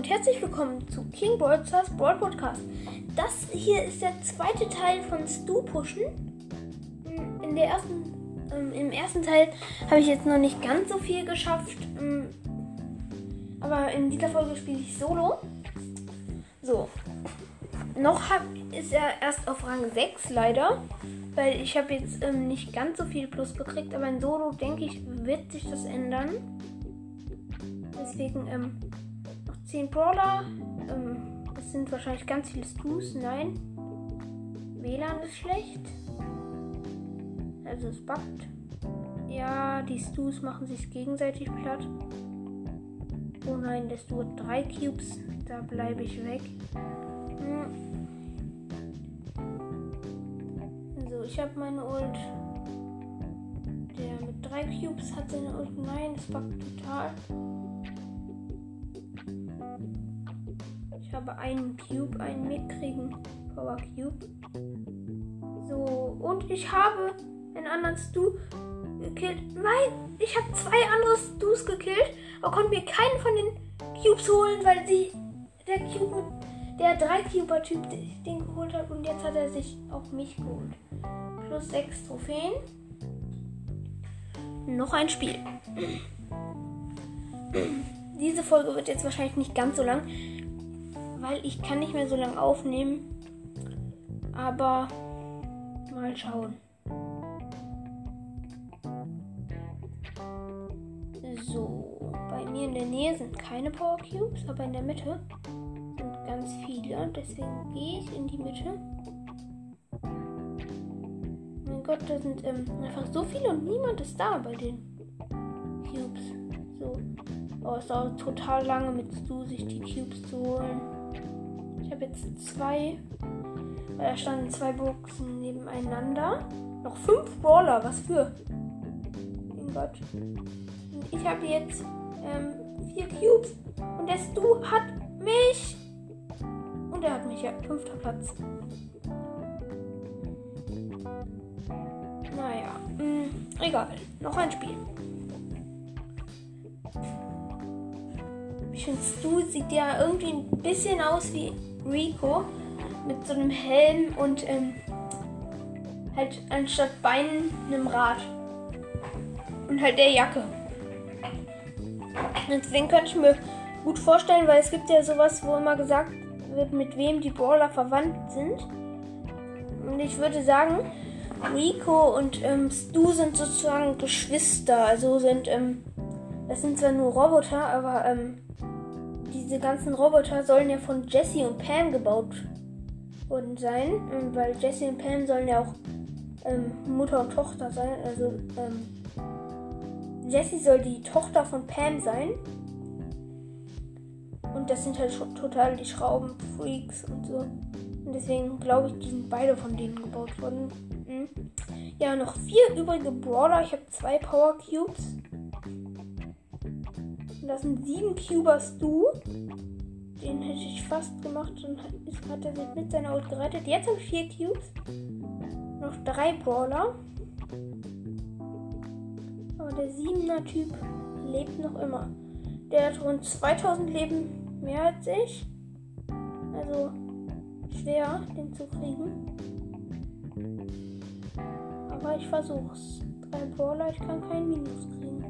und herzlich willkommen zu King Broadstars Broad Podcast. Das hier ist der zweite Teil von Stu Pushen. In der ersten, ähm, Im ersten Teil habe ich jetzt noch nicht ganz so viel geschafft. Ähm, aber in dieser Folge spiele ich Solo. So. Noch hab, ist er erst auf Rang 6 leider. Weil ich habe jetzt ähm, nicht ganz so viel Plus gekriegt. Aber in Solo denke ich, wird sich das ändern. Deswegen, ähm, 10 Brawler. Ähm, es sind wahrscheinlich ganz viele Stus. Nein. WLAN ist schlecht. Also es buggt. Ja, die Stus machen sich gegenseitig platt. Oh nein, Stu hat drei Cubes. Da bleibe ich weg. Hm. So, ich habe meine Ult. Der mit drei Cubes hat seine Ult. Nein, es buggt total. Ich habe einen Cube, einen mitkriegen. Power Cube. So, und ich habe einen anderen Stu gekillt. Nein, ich habe zwei andere Stus gekillt, aber konnte mir keinen von den Cubes holen, weil sie der Cube, der 3 Cuber Typ den geholt hat und jetzt hat er sich auch mich geholt. Plus 6 Trophäen. Noch ein Spiel. Diese Folge wird jetzt wahrscheinlich nicht ganz so lang, weil ich kann nicht mehr so lange aufnehmen. Aber mal schauen. So, bei mir in der Nähe sind keine Power Cubes, aber in der Mitte sind ganz viele. Deswegen gehe ich in die Mitte. Mein Gott, da sind ähm, einfach so viele und niemand ist da bei den Cubes. So. Oh, es dauert total lange mit Stu, sich die Cubes zu holen. Ich habe jetzt zwei. Da standen zwei Boxen nebeneinander. Noch fünf Brawler, was für? Mein Gott. Und ich habe jetzt ähm, vier Cubes. Und der Stu hat mich. Und er hat mich ja. Fünfter Platz. Naja. Mh, mm, egal. Noch ein Spiel. Ich finde, Stu sieht ja irgendwie ein bisschen aus wie Rico. Mit so einem Helm und ähm, halt anstatt Beinen einem Rad. Und halt der Jacke. Deswegen könnte ich mir gut vorstellen, weil es gibt ja sowas, wo immer gesagt wird, mit wem die Brawler verwandt sind. Und ich würde sagen, Rico und ähm, Stu sind sozusagen Geschwister. Also sind, ähm, das sind zwar nur Roboter, aber ähm, diese ganzen Roboter sollen ja von Jesse und Pam gebaut worden sein. Ähm, weil Jesse und Pam sollen ja auch ähm, Mutter und Tochter sein. Also ähm, Jessie soll die Tochter von Pam sein. Und das sind halt total die Schraubenfreaks und so. Und deswegen glaube ich, die sind beide von denen gebaut worden. Mhm. Ja, noch vier übrige Brawler. Ich habe zwei Power Cubes. Das sind sieben Cubers du. Den hätte ich fast gemacht und hat er sich mit seiner Ult gerettet. Jetzt habe ich vier Cubes. Noch drei Brawler. Aber der 7er Typ lebt noch immer. Der hat rund 2000 Leben mehr als ich. Also schwer, den zu kriegen. Aber ich versuch's. Drei Brawler, ich kann keinen Minus kriegen.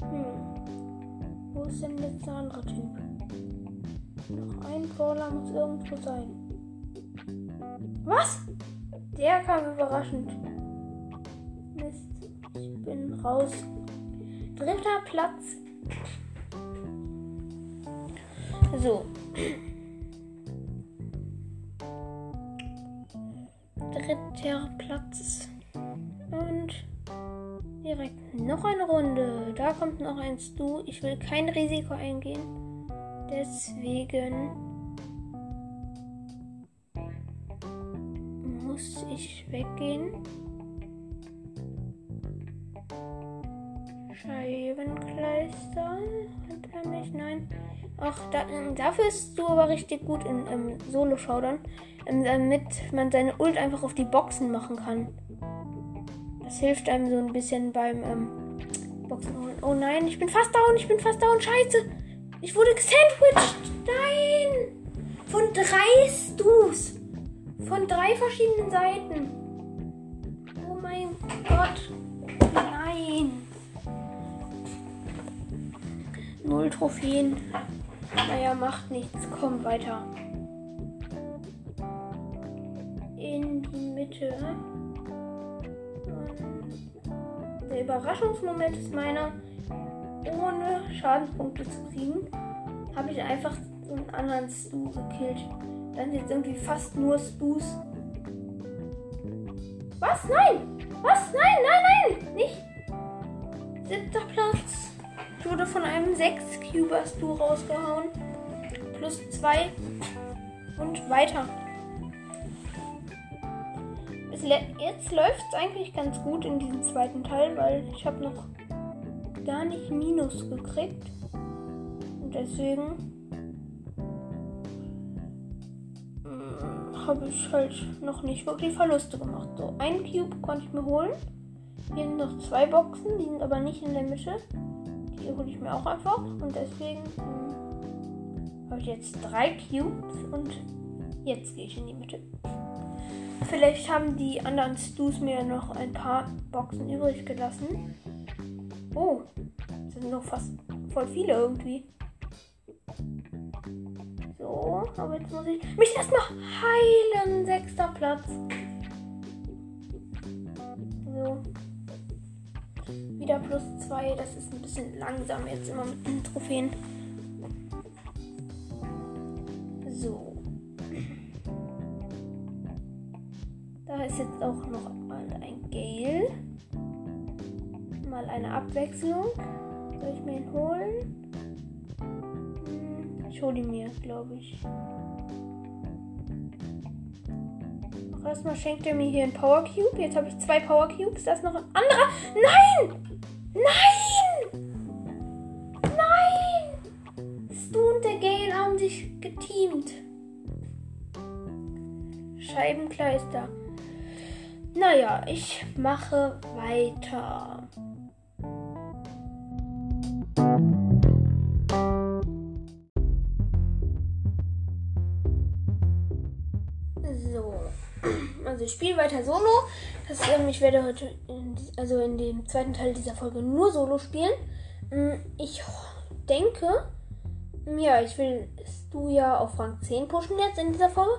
Hm. Wo ist denn jetzt der andere Typ? Noch ein Brawler muss irgendwo sein. Was? Der kam überraschend. Mist. Ich bin raus. Dritter Platz. So. Dritter Platz. Und direkt noch eine Runde. Da kommt noch ein Stu. Ich will kein Risiko eingehen. Deswegen muss ich weggehen. Scheibenkleister. Hat er mich? Nein. Ach, da, ähm, dafür ist du aber richtig gut in ähm, Solo-Showdown. Ähm, damit man seine Ult einfach auf die Boxen machen kann. Das hilft einem so ein bisschen beim ähm, Boxen. Oh nein, ich bin fast down, ich bin fast down. Scheiße. Ich wurde gesandwiched. Nein. Von drei Stus. Von drei verschiedenen Seiten. Oh mein Gott. Nein. Null Trophäen. Naja, macht nichts. Komm weiter. In die Mitte. Der Überraschungsmoment ist meiner, ohne Schadenspunkte zu kriegen, habe ich einfach einen anderen Stu gekillt. Dann jetzt irgendwie fast nur Stus. Was? Nein! Was? Nein, nein, nein! Nicht! Siebter Platz. Ich wurde von einem 6-Cuber Stu rausgehauen. Plus 2. Und weiter. Jetzt läuft es eigentlich ganz gut in diesem zweiten Teil, weil ich habe noch gar nicht Minus gekriegt. Und deswegen habe ich halt noch nicht wirklich Verluste gemacht. So, ein Cube konnte ich mir holen. Hier sind noch zwei Boxen, die sind aber nicht in der Mitte. Die hole ich mir auch einfach. Und deswegen hm, habe ich jetzt drei Cubes und jetzt gehe ich in die Mitte. Vielleicht haben die anderen Stus mir noch ein paar Boxen übrig gelassen. Oh, das sind noch fast voll viele irgendwie. So, aber jetzt muss ich mich erstmal heilen. Sechster Platz. So. Wieder plus zwei. Das ist ein bisschen langsam jetzt immer mit den Trophäen. Abwechslung. Soll ich mir ihn holen? Ich hole ihn mir, glaube ich. Auch erstmal schenkt er mir hier ein Power Cube. Jetzt habe ich zwei Power Cubes. Da ist noch ein anderer. Nein! Nein! Nein! Stu und der Gale haben sich geteamt. Scheibenkleister. Naja, ich mache weiter. Ich spiele weiter Solo. Das, ähm, ich werde heute, in, also in dem zweiten Teil dieser Folge nur Solo spielen. Mm, ich denke, ja, ich will du ja auf Rang 10 pushen jetzt in dieser Folge.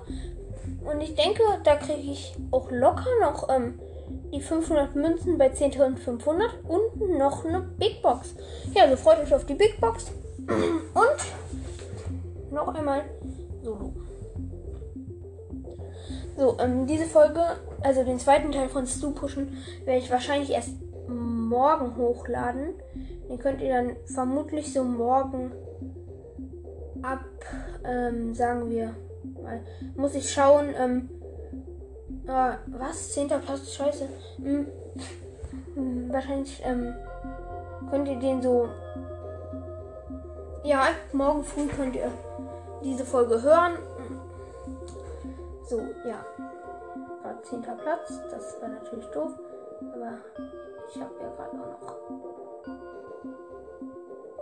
Und ich denke, da kriege ich auch locker noch ähm, die 500 Münzen bei 10.500 und noch eine Big Box. Ja, also freut euch auf die Big Box. Und noch einmal Solo. So, ähm, diese Folge, also den zweiten Teil von Stu pushen, werde ich wahrscheinlich erst morgen hochladen. Den könnt ihr dann vermutlich so morgen ab, ähm, sagen wir, mal, muss ich schauen, ähm, äh, was? Zehnter Platz, scheiße. Hm, hm, wahrscheinlich, ähm, könnt ihr den so, ja, morgen früh könnt ihr diese Folge hören so, ja. Gerade 10. Platz. Das war natürlich doof. Aber ich habe ja gerade auch noch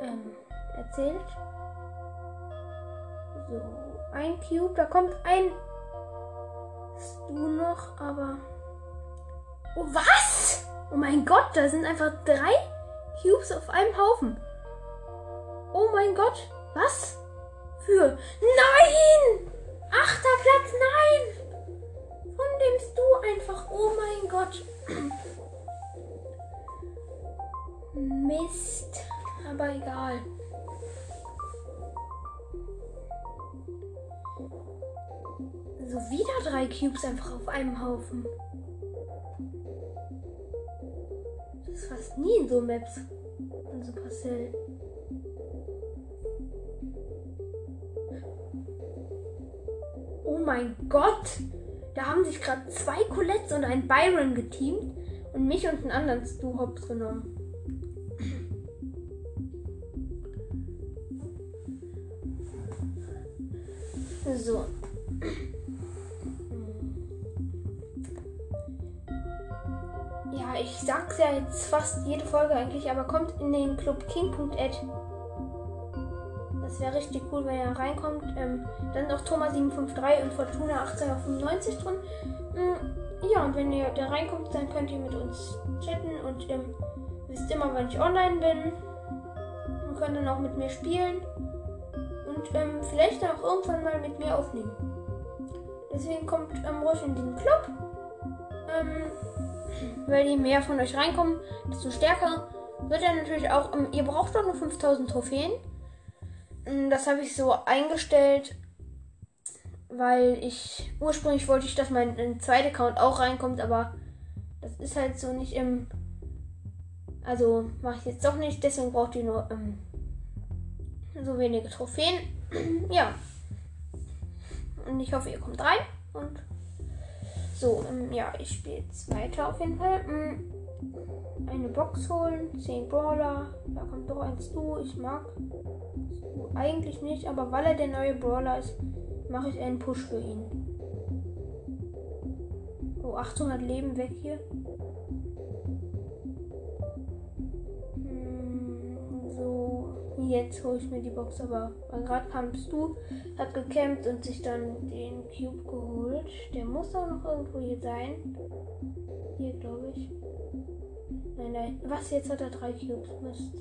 ähm, erzählt. So, ein Cube. Da kommt ein Stu noch, aber. Oh, was? Oh mein Gott, da sind einfach drei Cubes auf einem Haufen. Oh mein Gott, was? Für. Nein! Achter Platz, nein! Von dem du einfach. Oh mein Gott. Mist. Aber egal. So wieder drei Cubes einfach auf einem Haufen. Das ist fast nie in so Maps. In Supercell. Oh mein Gott! Da haben sich gerade zwei Colettes und ein Byron geteamt und mich und einen anderen Stu Hops genommen. So. Ja, ich sag's ja jetzt fast jede Folge eigentlich, aber kommt in den Club King.ed. Das wäre richtig cool, wenn er reinkommt. Ähm, dann noch Thomas753 und Fortuna 1895 drin. Mm, ja, und wenn ihr da reinkommt, dann könnt ihr mit uns chatten und ähm, wisst immer, wann ich online bin. Und könnt dann auch mit mir spielen. Und ähm, vielleicht dann auch irgendwann mal mit mir aufnehmen. Deswegen kommt ähm, ruhig in den Club. Ähm, weil je mehr von euch reinkommen, desto stärker wird er natürlich auch. Ähm, ihr braucht doch nur 5000 Trophäen. Ähm, das habe ich so eingestellt, weil ich ursprünglich wollte ich, dass mein zweiter Account auch reinkommt, aber das ist halt so nicht im. Also mache ich jetzt doch nicht, deswegen braucht ihr nur ähm, so wenige Trophäen. ja. Und ich hoffe, ihr kommt rein und so, ähm, ja, ich spiele jetzt weiter auf jeden Fall. Eine Box holen, 10 Brawler. Da kommt doch ein Stu. Ich mag Stu eigentlich nicht, aber weil er der neue Brawler ist, mache ich einen Push für ihn. Oh, 800 Leben weg hier. Jetzt hole ich mir die Box, aber gerade kamst du, hat gekämpft und sich dann den Cube geholt. Der muss auch noch irgendwo hier sein. Hier, glaube ich. Nein, nein. Was, jetzt hat er drei Cubes. Mist.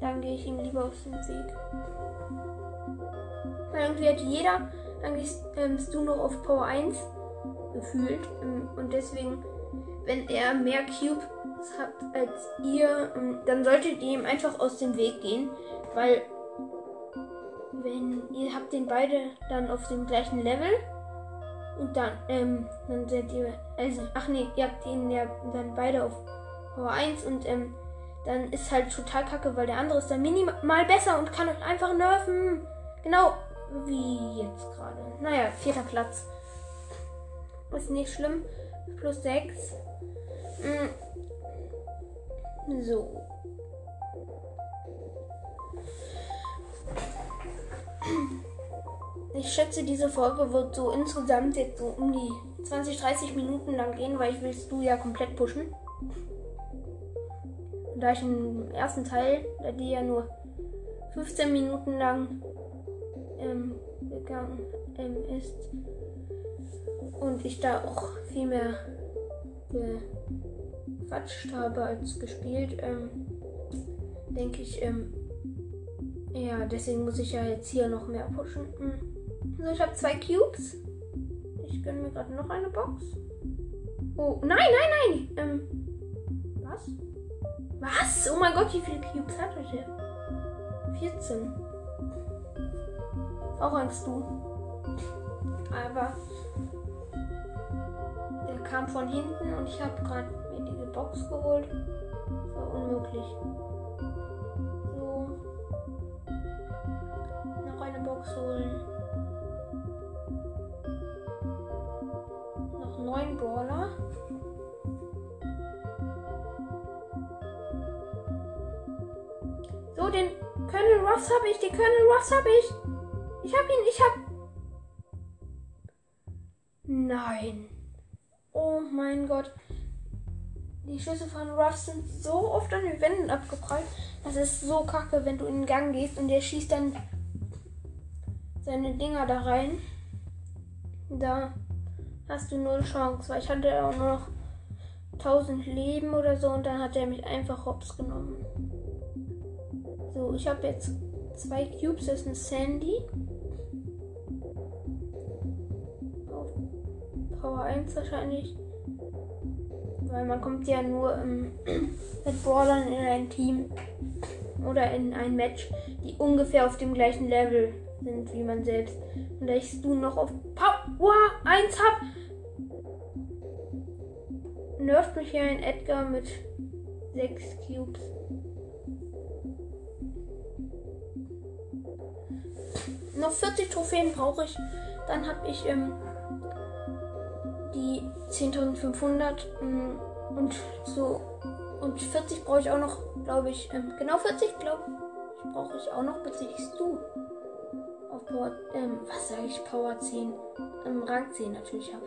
Dann gehe ich ihm lieber aus dem Weg. Irgendwie hat jeder eigentlich ähm, du noch auf Power 1 gefühlt. Ähm, und deswegen, wenn er mehr Cube habt als ihr, ähm, dann solltet ihr ihm einfach aus dem Weg gehen, weil wenn ihr habt den beide dann auf dem gleichen Level und dann ähm, dann seid ihr also ach nee, ihr habt ihn ja dann beide auf Power 1 und ähm, dann ist halt total kacke, weil der andere ist dann minimal besser und kann euch einfach nerven. Genau wie jetzt gerade. Naja, vierter Platz. Ist nicht schlimm. Plus 6. So. Ich schätze, diese Folge wird so insgesamt jetzt so um die 20, 30 Minuten lang gehen, weil ich willst du ja komplett pushen. Da ich im ersten Teil, da die ja nur 15 Minuten lang ähm, gegangen ähm, ist und ich da auch viel mehr gequatscht habe als gespielt, ähm, denke ich, ähm, ja, deswegen muss ich ja jetzt hier noch mehr pushen. Hm. So, ich habe zwei Cubes. Ich gönne mir gerade noch eine Box. Oh, nein, nein, nein. Ähm, was? Was? Oh mein Gott, wie viele Cubes hat er denn? 14. Auch Angst du. Aber der kam von hinten und ich habe gerade Box geholt. Das war unmöglich. So. Noch eine Box holen. Noch neun Brawler. So, den Colonel Ross habe ich. Den Colonel Ross habe ich. Ich habe ihn. Ich habe. Nein. Oh mein Gott. Die Schüsse von Ruff sind so oft an den Wänden abgeprallt. Das ist so kacke, wenn du in den Gang gehst und der schießt dann seine Dinger da rein. Da hast du null Chance, weil ich hatte auch nur noch 1000 Leben oder so und dann hat er mich einfach hops genommen. So, ich habe jetzt zwei Cubes, das ist ein Sandy. Auf Power 1 wahrscheinlich. Weil man kommt ja nur ähm, mit Brawlern in ein Team oder in ein Match, die ungefähr auf dem gleichen Level sind wie man selbst. Und da ich du noch auf Power 1 hab, nervt mich hier ein Edgar mit 6 Cubes. Noch 40 Trophäen brauche ich. Dann habe ich ähm, die 10.500 mm, und so. Und 40 brauche ich auch noch, glaube ich. Ähm, genau 40, glaube ich, brauche ich auch noch, bis ich du auf Power, ähm, was sage ich, Power 10, ähm, Rang 10 natürlich habe.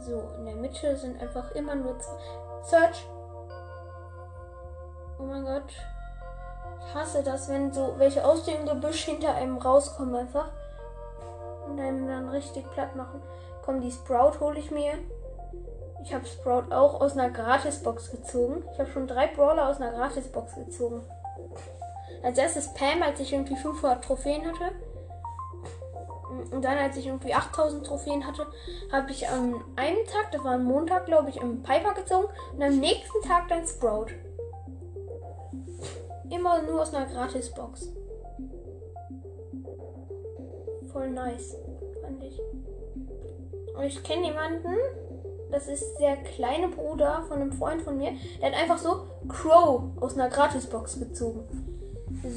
So, in der Mitte sind einfach immer nur Search. Oh mein Gott. Ich hasse das, wenn so welche aus dem Gebüsch hinter einem rauskommen einfach. Und einem dann richtig platt machen. Komm, die Sprout hole ich mir. Ich habe Sprout auch aus einer Gratisbox gezogen. Ich habe schon drei Brawler aus einer Gratisbox gezogen. Als erstes Pam, als ich irgendwie 500 Trophäen hatte. Und dann, als ich irgendwie 8000 Trophäen hatte, habe ich am einen Tag, das war ein Montag, glaube ich, im Piper gezogen. Und am nächsten Tag dann Sprout. Immer nur aus einer Gratisbox. Voll nice, fand ich. Und ich kenne jemanden, das ist der kleine Bruder von einem Freund von mir, der hat einfach so Crow aus einer Gratisbox gezogen.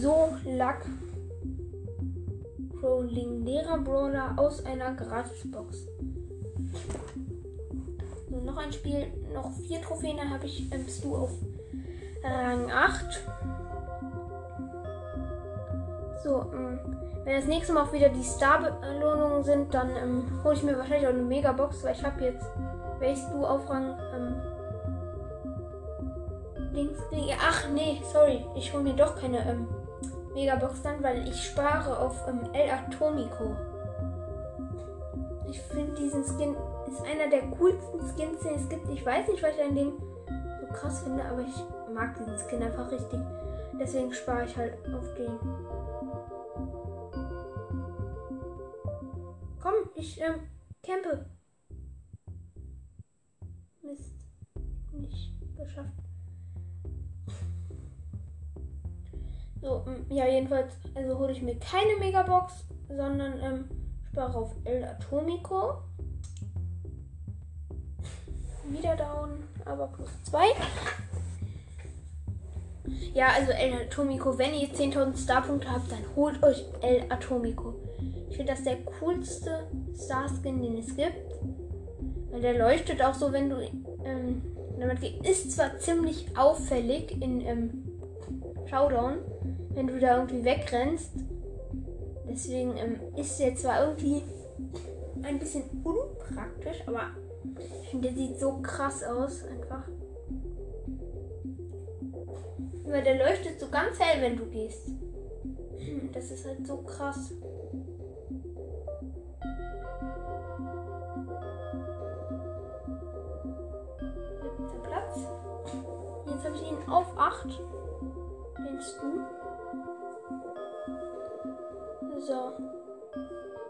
So Lack. Crow, legendärer Brawler aus einer Gratisbox. So, noch ein Spiel, noch vier Trophäen, dann habe ich ähm, Stu auf Rang 8. So, ähm, wenn das nächste Mal auch wieder die Star-Belohnungen sind, dann ähm, hole ich mir wahrscheinlich auch eine Megabox, weil ich habe jetzt, welches du auf Rang ähm, links, nee, ach nee, sorry, ich hole mir doch keine ähm, Megabox dann, weil ich spare auf ähm, El Atomico. Ich finde diesen Skin ist einer der coolsten Skins, den es gibt. Ich weiß nicht, was ich an dem so krass finde, aber ich mag diesen Skin einfach richtig. Deswegen spare ich halt auf den. Komm, ich ähm, campe. Mist. Nicht geschafft. So, ähm, ja, jedenfalls, also hole ich mir keine Megabox, sondern ähm, spare auf El Atomico. Wieder down, aber plus 2. Ja, also El Atomico, wenn ihr 10.000 Starpunkte habt, dann holt euch El Atomico. Ich finde das der coolste Starskin, den es gibt. Weil der leuchtet auch so, wenn du ähm, damit. Ist zwar ziemlich auffällig in ähm, Showdown, wenn du da irgendwie wegrennst. Deswegen ähm, ist der zwar irgendwie ein bisschen unpraktisch, aber ich finde, der sieht so krass aus Weil der leuchtet so ganz hell, wenn du gehst. Das ist halt so krass. Siebter Platz. Jetzt habe ich ihn auf 8. Den Stu. So.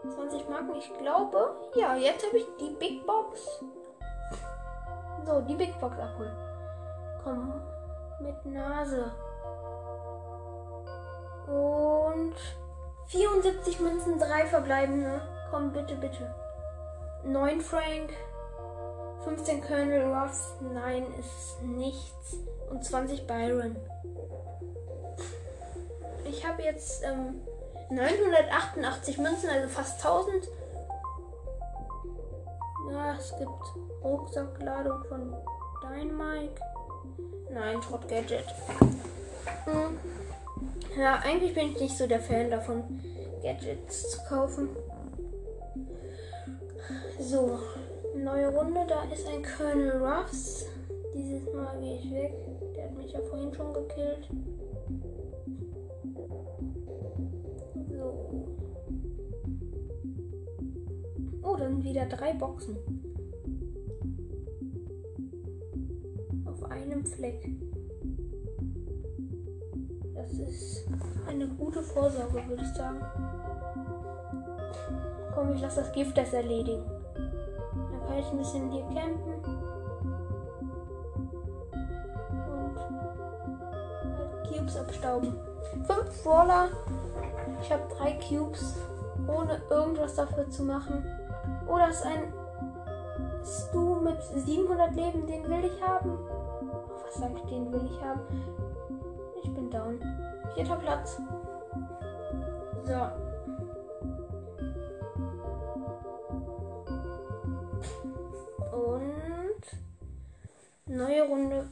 20 Marken, ich glaube. Ja, jetzt habe ich die Big Box. So, die Big Box abholen. Komm, mit Nase. Und 74 Münzen, 3 verbleibende. Komm, bitte, bitte. 9 Frank. 15 Colonel Ruffs. Nein, ist nichts. Und 20 Byron. Ich habe jetzt ähm, 988 Münzen, also fast 1000. Ja, es gibt Rucksackladung von Dynamite. Nein, Schrott Gadget. Hm. Ja, eigentlich bin ich nicht so der Fan davon, Gadgets zu kaufen. So, neue Runde. Da ist ein Colonel Ruffs. Dieses Mal gehe ich weg. Der hat mich ja vorhin schon gekillt. So. Oh, dann wieder drei Boxen. Einem Fleck. Das ist eine gute Vorsorge, würde ich sagen. Komm, ich lasse das Gift das erledigen. Dann kann ich ein bisschen hier campen. Und halt Cubes abstauben. Fünf Brawler. Ich habe drei Cubes, ohne irgendwas dafür zu machen. Das ist ein Stu mit 700 Leben. Den will ich haben. Sag den will ich haben? Ich bin down. Vierter Platz. So. Und neue Runde.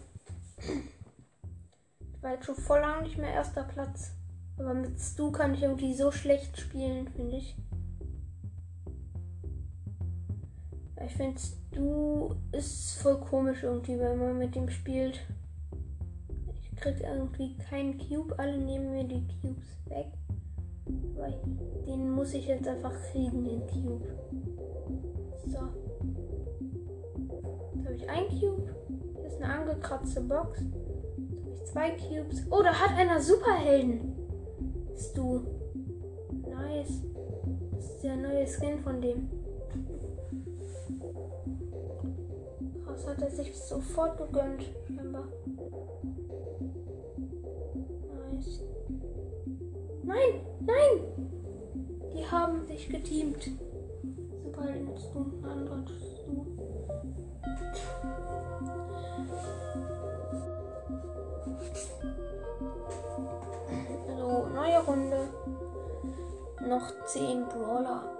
Ich war jetzt schon voll lang nicht mehr erster Platz. Aber mit Stu kann ich irgendwie so schlecht spielen, finde ich. Ich finde Stu ist voll komisch irgendwie, wenn man mit ihm spielt. Ich kriege irgendwie keinen Cube. Alle nehmen mir die Cubes weg. Aber den muss ich jetzt einfach kriegen, den Cube. So. Jetzt habe ich ein Cube. Hier ist eine angekratzte Box. Jetzt habe ich zwei Cubes. Oh, da hat einer Superhelden. Bist du. Nice. Das ist der neue Skin von dem. Krass, hat er sich sofort gegönnt, scheinbar. Nice. Nein, nein! Die haben sich geteamt. Superhelden ist du, ein anderer ist du. So, neue Runde. Noch 10 Brawler.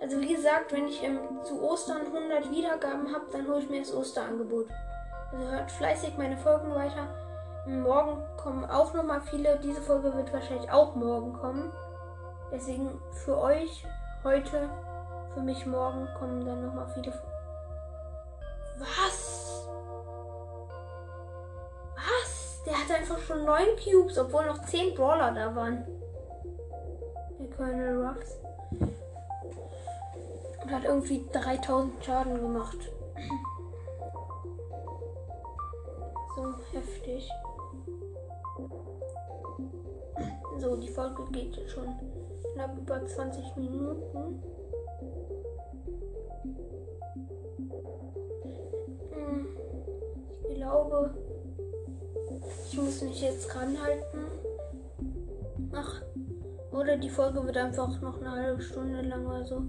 Also wie gesagt, wenn ich ähm, zu Ostern 100 Wiedergaben habe, dann hole ich mir das Osterangebot. Also hört fleißig meine Folgen weiter. Morgen kommen auch noch mal viele. Diese Folge wird wahrscheinlich auch morgen kommen. Deswegen für euch heute, für mich morgen kommen dann noch mal viele. Was? Was? Der hat einfach schon 9 Cubes, obwohl noch 10 Brawler da waren. Der Colonel Ruffs. Und hat irgendwie 3000 Schaden gemacht. So heftig. So, die Folge geht schon knapp über 20 Minuten. Hm, ich glaube, ich muss mich jetzt ranhalten. Ach, oder die Folge wird einfach noch eine halbe Stunde lang oder so.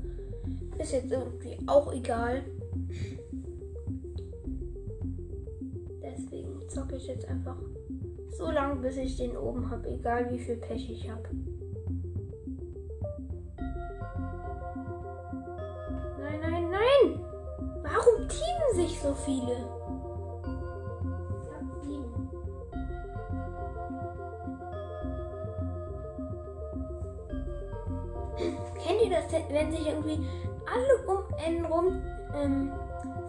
Ist jetzt irgendwie auch egal. Deswegen zocke ich jetzt einfach so lange, bis ich den oben habe, egal wie viel Pech ich habe. Nein, nein, nein! Warum teamen sich so viele? Kennt ihr das, wenn sich irgendwie alle um einen rum ähm,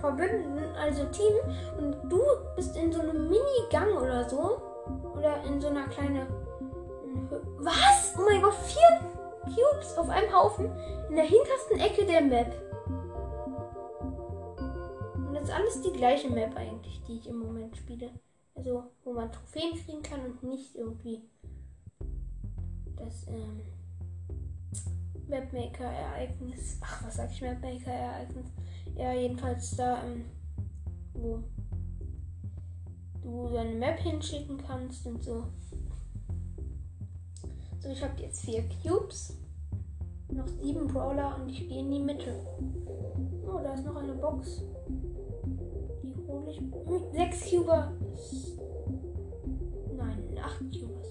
verbünden, also Team, und du bist in so einem Mini-Gang oder so oder in so einer kleinen. Was? Oh mein Gott, vier Cubes auf einem Haufen in der hintersten Ecke der Map. Und das ist alles die gleiche Map eigentlich, die ich im Moment spiele. Also, wo man Trophäen kriegen kann und nicht irgendwie das ähm, Mapmaker-Ereignis. Ach, was sag ich Mapmaker-Ereignis? Ja, jedenfalls da, ähm, wo du deine Map hinschicken kannst und so. So, ich habe jetzt vier Cubes, noch sieben Brawler und ich gehe in die Mitte. Oh, da ist noch eine Box. Die hole ich. Hm, sechs Cuber. Nein, acht Cubers.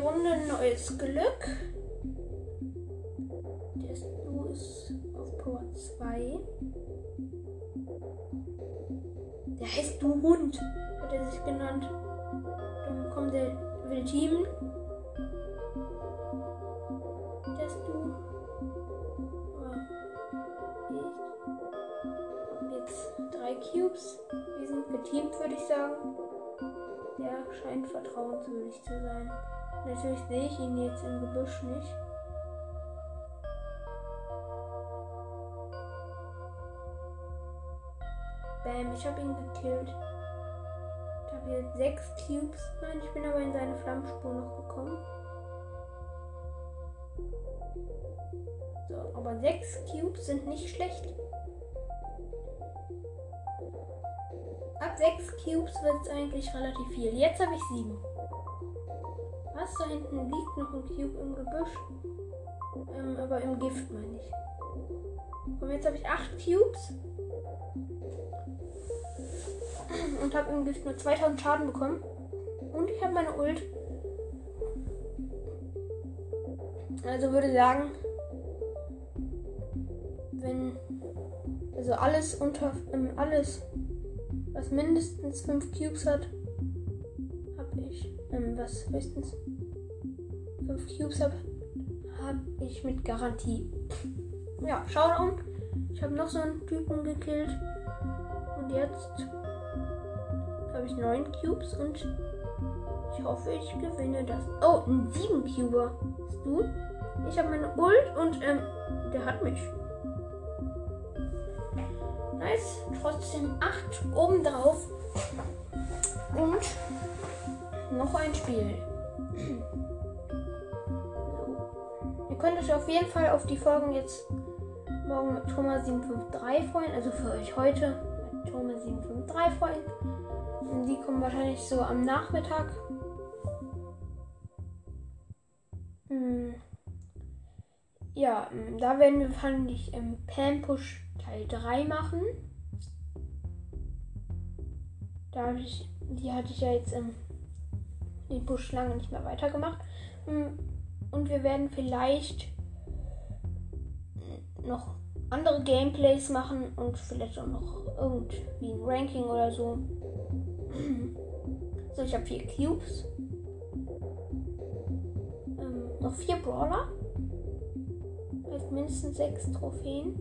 Runde, neues Glück. Der Stu ist auf Power 2. Der heißt Du Hund, hat er sich genannt. Dann kommt der will teamen. Der Stu. Und jetzt drei Cubes. Wir sind geteamt, würde ich sagen. Der scheint vertrauenswürdig zu sein. Natürlich sehe ich ihn jetzt im Gebüsch nicht. Bam, ich habe ihn gekillt. Ich habe jetzt sechs Cubes. Nein, ich bin aber in seine Flammspur noch gekommen. So, aber sechs Cubes sind nicht schlecht. Cubes wird es eigentlich relativ viel. Jetzt habe ich 7. Was? Da hinten liegt noch ein Cube im Gebüsch. Ähm, aber im Gift meine ich. Und jetzt habe ich 8 Cubes. Und habe im Gift nur 2000 Schaden bekommen. Und ich habe meine Ult. Also würde sagen, wenn also alles unter ähm, alles was mindestens 5 Cubes hat, ähm, was höchstens 5 Cubes habe, habe ich mit Garantie. Ja, Showdown. Ich habe noch so einen Typen gekillt. Und jetzt habe ich 9 Cubes und ich hoffe, ich gewinne das. Oh, ein 7 Cuber. Bist du? Ich habe meine Ult und ähm, der hat mich. Nice. Trotzdem 8 obendrauf. Und noch ein Spiel. Ihr könnt euch auf jeden Fall auf die Folgen jetzt morgen mit Thomas 753 freuen. Also für euch heute mit Thomas 753 freuen. Die kommen wahrscheinlich so am Nachmittag. Hm. Ja, hm, da werden wir wahrscheinlich im Pan Push Teil 3 machen. Da habe ich, die hatte ich ja jetzt im, im Busch lange nicht mehr weitergemacht. Hm, und wir werden vielleicht noch andere Gameplays machen und vielleicht auch noch irgendwie ein Ranking oder so. So, ich habe vier Cubes. Ähm, noch vier Brawler. Mit mindestens sechs Trophäen.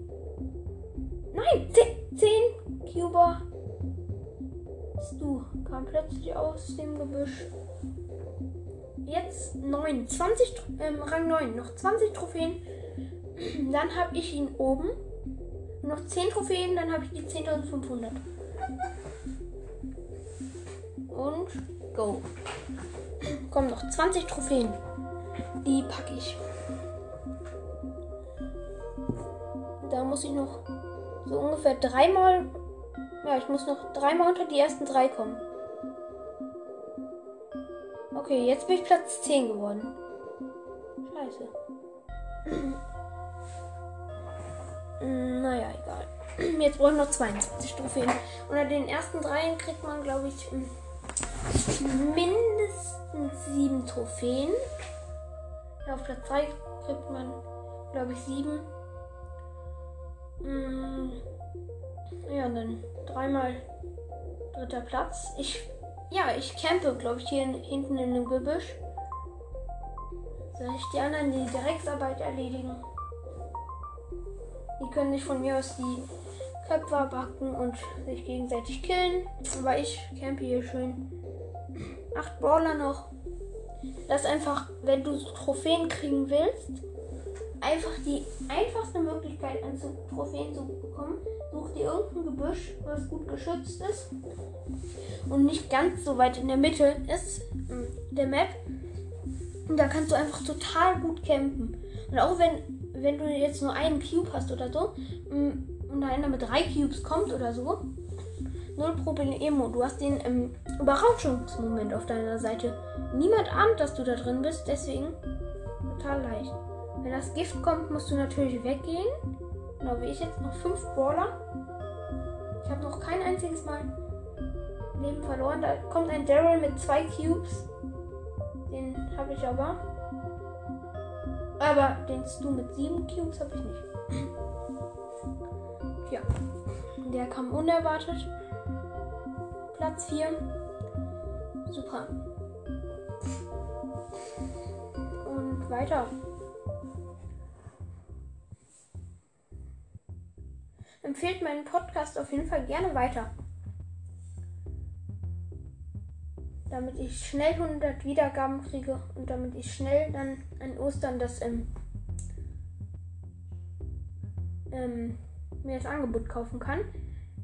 Nein, zehn, zehn Cuber. Du kam plötzlich aus dem Gebüsch. Jetzt 9, 20, ähm, Rang 9, noch 20 Trophäen. Dann habe ich ihn oben. Noch 10 Trophäen, dann habe ich die 10.500. Und go. Kommen noch 20 Trophäen. Die packe ich. Da muss ich noch so ungefähr dreimal. Ja, ich muss noch dreimal unter die ersten drei kommen. Okay, jetzt bin ich Platz 10 geworden. Scheiße. naja, egal. Jetzt brauche ich noch 22 Trophäen. Unter den ersten dreien kriegt man, glaube ich, mindestens 7 Trophäen. Auf Platz 3 kriegt man, glaube ich, 7. Mm, ja, und dann dreimal dritter Platz. Ich, ja, ich campe, glaube ich, hier in, hinten in dem Gebüsch. Soll ich die anderen die Drecksarbeit erledigen? Die können sich von mir aus die Köpfe backen und sich gegenseitig killen. Aber ich campe hier schön. Acht Brawler noch. Das ist einfach, wenn du Trophäen kriegen willst, einfach die einfachste Möglichkeit, an Trophäen zu bekommen. Such dir irgendein Gebüsch, was gut geschützt ist und nicht ganz so weit in der Mitte ist, hm, der Map. Und da kannst du einfach total gut campen. Und auch wenn, wenn du jetzt nur einen Cube hast oder so, hm, und da einer mit drei Cubes kommt oder so, null Problemo. Du hast den ähm, Überraschungsmoment auf deiner Seite. Niemand ahnt, dass du da drin bist, deswegen total leicht. Wenn das Gift kommt, musst du natürlich weggehen. Genau wie ich jetzt noch fünf Brawler. Ich habe noch kein einziges Mal Leben verloren. Da kommt ein Daryl mit zwei Cubes. Den habe ich aber. Aber den Stu mit sieben Cubes habe ich nicht. Ja. Der kam unerwartet. Platz 4. Super. Und weiter. Empfehlt meinen Podcast auf jeden Fall gerne weiter. Damit ich schnell 100 Wiedergaben kriege und damit ich schnell dann an Ostern das ähm, ähm, mir das Angebot kaufen kann.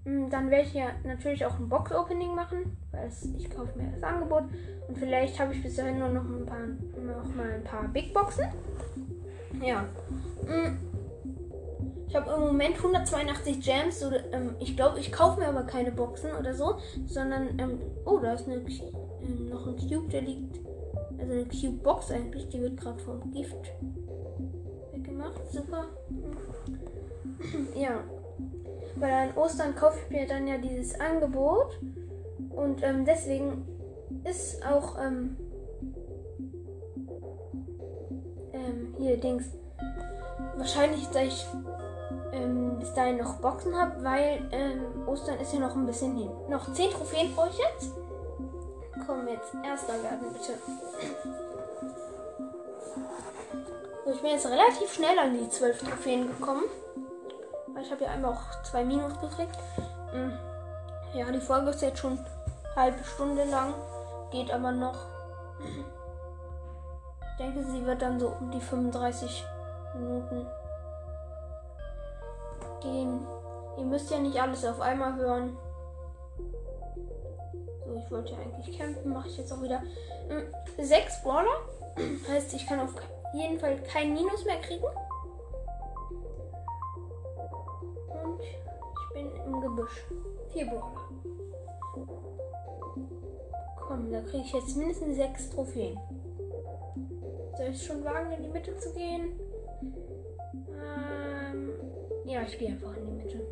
Mm, dann werde ich ja natürlich auch ein Box-Opening machen, weil ich kaufe mir das Angebot. Und vielleicht habe ich bis dahin nur noch ein paar, noch mal ein paar Big Boxen. Ja. Ich habe im Moment 182 Gems. Oder, ähm, ich glaube, ich kaufe mir aber keine Boxen oder so, sondern ähm, oh, da ist eine, ähm, noch ein Cube, der liegt. Also eine Cube Box eigentlich, die wird gerade vom Gift weggemacht. Super. ja. Weil an Ostern kaufe ich mir dann ja dieses Angebot. Und ähm, deswegen ist auch ähm, ähm, hier Dings. Wahrscheinlich, dass ich ähm, bis dahin noch Boxen habe, weil ähm, Ostern ist ja noch ein bisschen hin. Noch 10 Trophäen brauche ich jetzt. Komm, jetzt erster werden, bitte. So, ich bin jetzt relativ schnell an die 12 Trophäen gekommen. Weil ich habe ja einmal auch zwei Minus gekriegt. Hm. Ja, die Folge ist jetzt schon eine halbe Stunde lang. Geht aber noch. Ich denke, sie wird dann so um die 35 Minuten gehen. Ihr müsst ja nicht alles auf einmal hören. So, ich wollte ja eigentlich campen, mache ich jetzt auch wieder. Hm, sechs Brawler. heißt, ich kann auf jeden Fall kein Minus mehr kriegen. Und ich bin im Gebüsch. Vier Brawler. Komm, da kriege ich jetzt mindestens sechs Trophäen. Soll ich schon wagen, in die Mitte zu gehen? Ja, ich gehe einfach in die Mitte.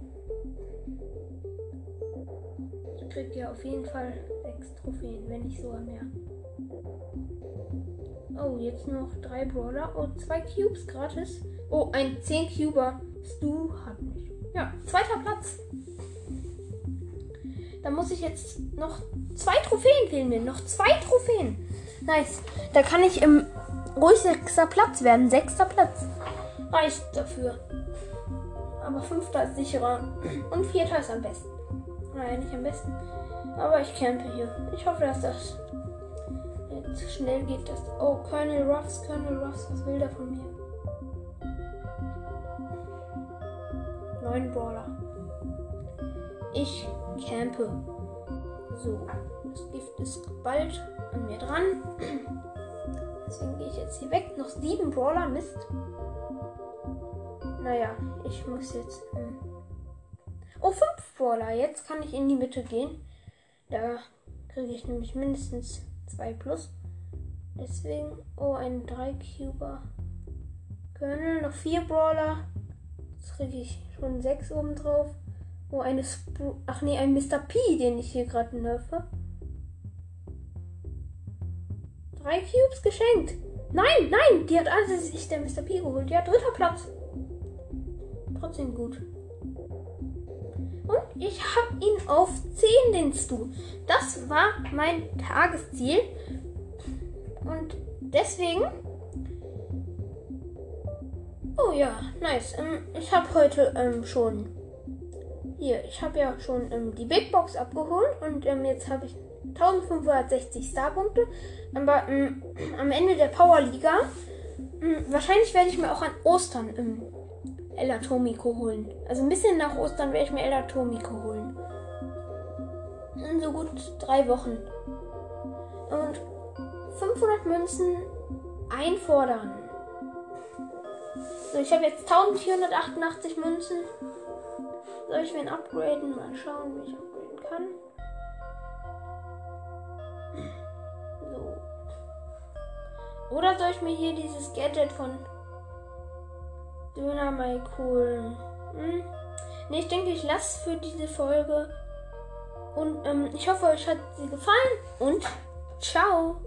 Ich kriege ja auf jeden Fall sechs Trophäen, wenn nicht sogar mehr. Oh, jetzt noch drei Brawler. Oh, zwei Cubes gratis. Oh, ein 10 Cuber. Stu hat nicht. Ja, zweiter Platz. Da muss ich jetzt noch zwei Trophäen fehlen mir. Noch zwei Trophäen. Nice. Da kann ich im ruhig sechster Platz werden. Sechster Platz. Reicht dafür. Aber fünfter ist sicherer. Und vierter ist am besten. Naja, nicht am besten. Aber ich campe hier. Ich hoffe, dass das jetzt schnell geht. Das oh, Colonel Ruffs, Colonel Ruffs, was will der von mir? Neun Brawler. Ich campe. So, das Gift ist bald an mir dran. Deswegen gehe ich jetzt hier weg. Noch sieben Brawler, Mist. Naja, ich muss jetzt. Hm. Oh, fünf Brawler. Jetzt kann ich in die Mitte gehen. Da kriege ich nämlich mindestens zwei plus. Deswegen. Oh, ein 3-Cuber. Colonel, noch vier Brawler. Jetzt kriege ich schon sechs oben drauf. Oh, eine Sp Ach nee, ein Mr. P, den ich hier gerade nerve. Drei Cubes geschenkt. Nein, nein, die hat alles sich der Mr. P geholt. Ja, dritter Platz. Trotzdem gut. Und ich habe ihn auf 10, den Stu. Das war mein Tagesziel. Und deswegen. Oh ja, nice. Ähm, ich habe heute ähm, schon. Hier, ich habe ja schon ähm, die Big Box abgeholt und ähm, jetzt habe ich 1560 Starpunkte. Aber ähm, am Ende der Power Liga, ähm, wahrscheinlich werde ich mir auch an Ostern El Atomico holen. Also ein bisschen nach Ostern werde ich mir El Atomico holen. In so gut drei Wochen. Und 500 Münzen einfordern. So, ich habe jetzt 1488 Münzen. Soll ich mir upgraden? Mal schauen, wie ich upgraden kann. So. Oder soll ich mir hier dieses Gadget von Dynamite holen? Hm? Ne, ich denke, ich lasse für diese Folge. Und ähm, ich hoffe, euch hat sie gefallen. Und ciao.